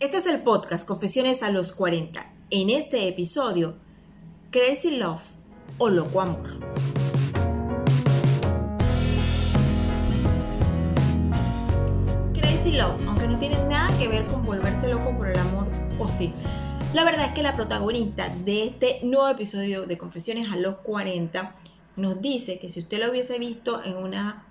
Este es el podcast Confesiones a los 40. En este episodio, Crazy Love o Loco Amor. Crazy Love, aunque no tiene nada que ver con volverse loco por el amor, o sí. La verdad es que la protagonista de este nuevo episodio de Confesiones a los 40 nos dice que si usted lo hubiese visto en una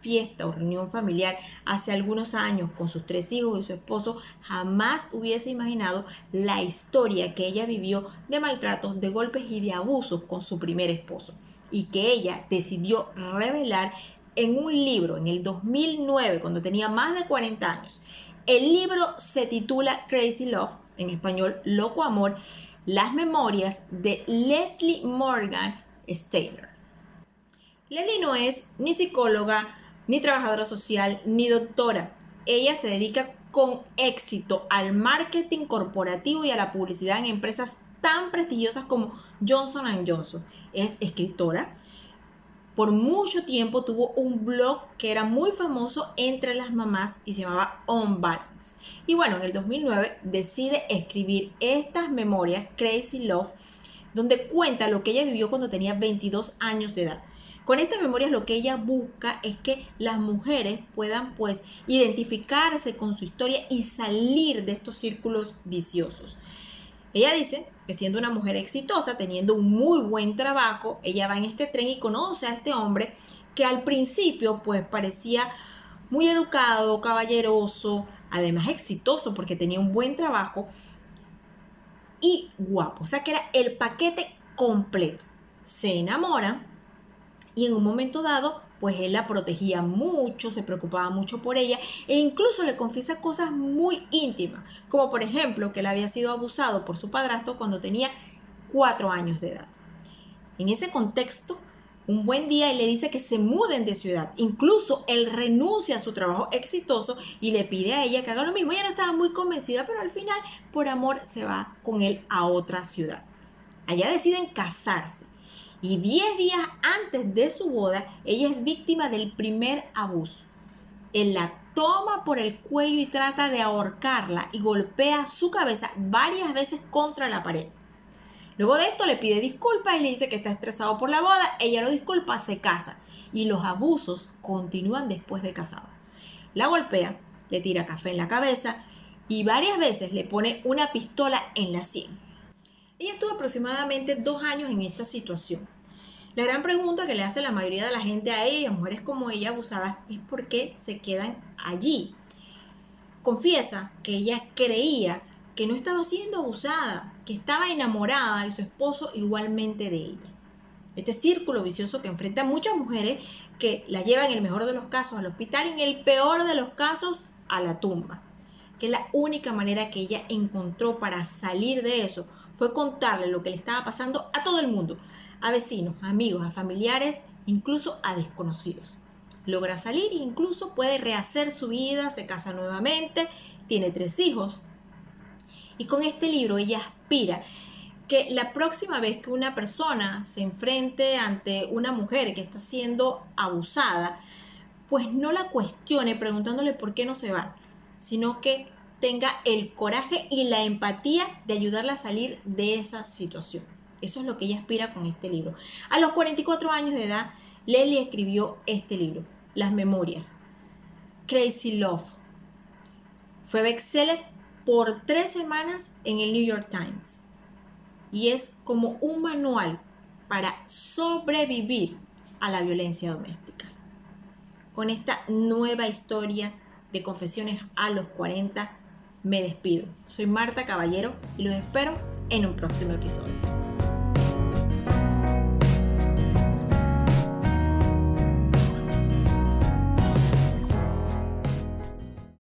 fiesta o reunión familiar hace algunos años con sus tres hijos y su esposo, jamás hubiese imaginado la historia que ella vivió de maltratos, de golpes y de abusos con su primer esposo y que ella decidió revelar en un libro en el 2009 cuando tenía más de 40 años. El libro se titula Crazy Love, en español Loco Amor, las memorias de Leslie Morgan Steiner. Leslie no es ni psicóloga, ni trabajadora social, ni doctora. Ella se dedica con éxito al marketing corporativo y a la publicidad en empresas tan prestigiosas como Johnson ⁇ Johnson. Es escritora. Por mucho tiempo tuvo un blog que era muy famoso entre las mamás y se llamaba On Balance. Y bueno, en el 2009 decide escribir estas memorias, Crazy Love, donde cuenta lo que ella vivió cuando tenía 22 años de edad. Con estas memorias lo que ella busca es que las mujeres puedan pues identificarse con su historia y salir de estos círculos viciosos. Ella dice que siendo una mujer exitosa, teniendo un muy buen trabajo, ella va en este tren y conoce a este hombre que al principio pues parecía muy educado, caballeroso, además exitoso porque tenía un buen trabajo y guapo, o sea que era el paquete completo. Se enamoran y en un momento dado pues él la protegía mucho, se preocupaba mucho por ella e incluso le confiesa cosas muy íntimas, como por ejemplo que él había sido abusado por su padrastro cuando tenía cuatro años de edad. En ese contexto, un buen día él le dice que se muden de ciudad. Incluso él renuncia a su trabajo exitoso y le pide a ella que haga lo mismo. Ella no estaba muy convencida, pero al final, por amor, se va con él a otra ciudad. Allá deciden casarse y 10 días antes de su boda, ella es víctima del primer abuso. Él la toma por el cuello y trata de ahorcarla y golpea su cabeza varias veces contra la pared. Luego de esto le pide disculpas y le dice que está estresado por la boda. Ella lo disculpa, se casa y los abusos continúan después de casado. La golpea, le tira café en la cabeza y varias veces le pone una pistola en la sien. Ella estuvo aproximadamente dos años en esta situación. La gran pregunta que le hace la mayoría de la gente a ella, mujeres como ella abusadas, es por qué se quedan allí. Confiesa que ella creía que no estaba siendo abusada, que estaba enamorada de su esposo igualmente de ella. Este círculo vicioso que enfrenta a muchas mujeres que la llevan en el mejor de los casos al hospital y en el peor de los casos a la tumba. Que la única manera que ella encontró para salir de eso fue contarle lo que le estaba pasando a todo el mundo, a vecinos, amigos, a familiares, incluso a desconocidos. Logra salir e incluso puede rehacer su vida, se casa nuevamente, tiene tres hijos. Y con este libro ella aspira que la próxima vez que una persona se enfrente ante una mujer que está siendo abusada, pues no la cuestione preguntándole por qué no se va, sino que tenga el coraje y la empatía de ayudarla a salir de esa situación. Eso es lo que ella aspira con este libro. A los 44 años de edad, Lely escribió este libro, Las Memorias. Crazy Love. Fue bestseller por tres semanas en el New York Times. Y es como un manual para sobrevivir a la violencia doméstica. Con esta nueva historia de confesiones a los 40, me despido. Soy Marta Caballero y los espero en un próximo episodio.